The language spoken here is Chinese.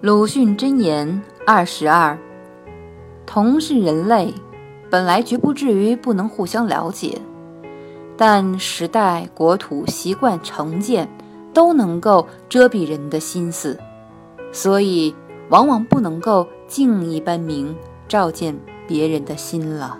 鲁迅箴言二十二：同是人类，本来绝不至于不能互相了解，但时代、国土、习惯、成见都能够遮蔽人的心思，所以往往不能够镜一般明照见别人的心了。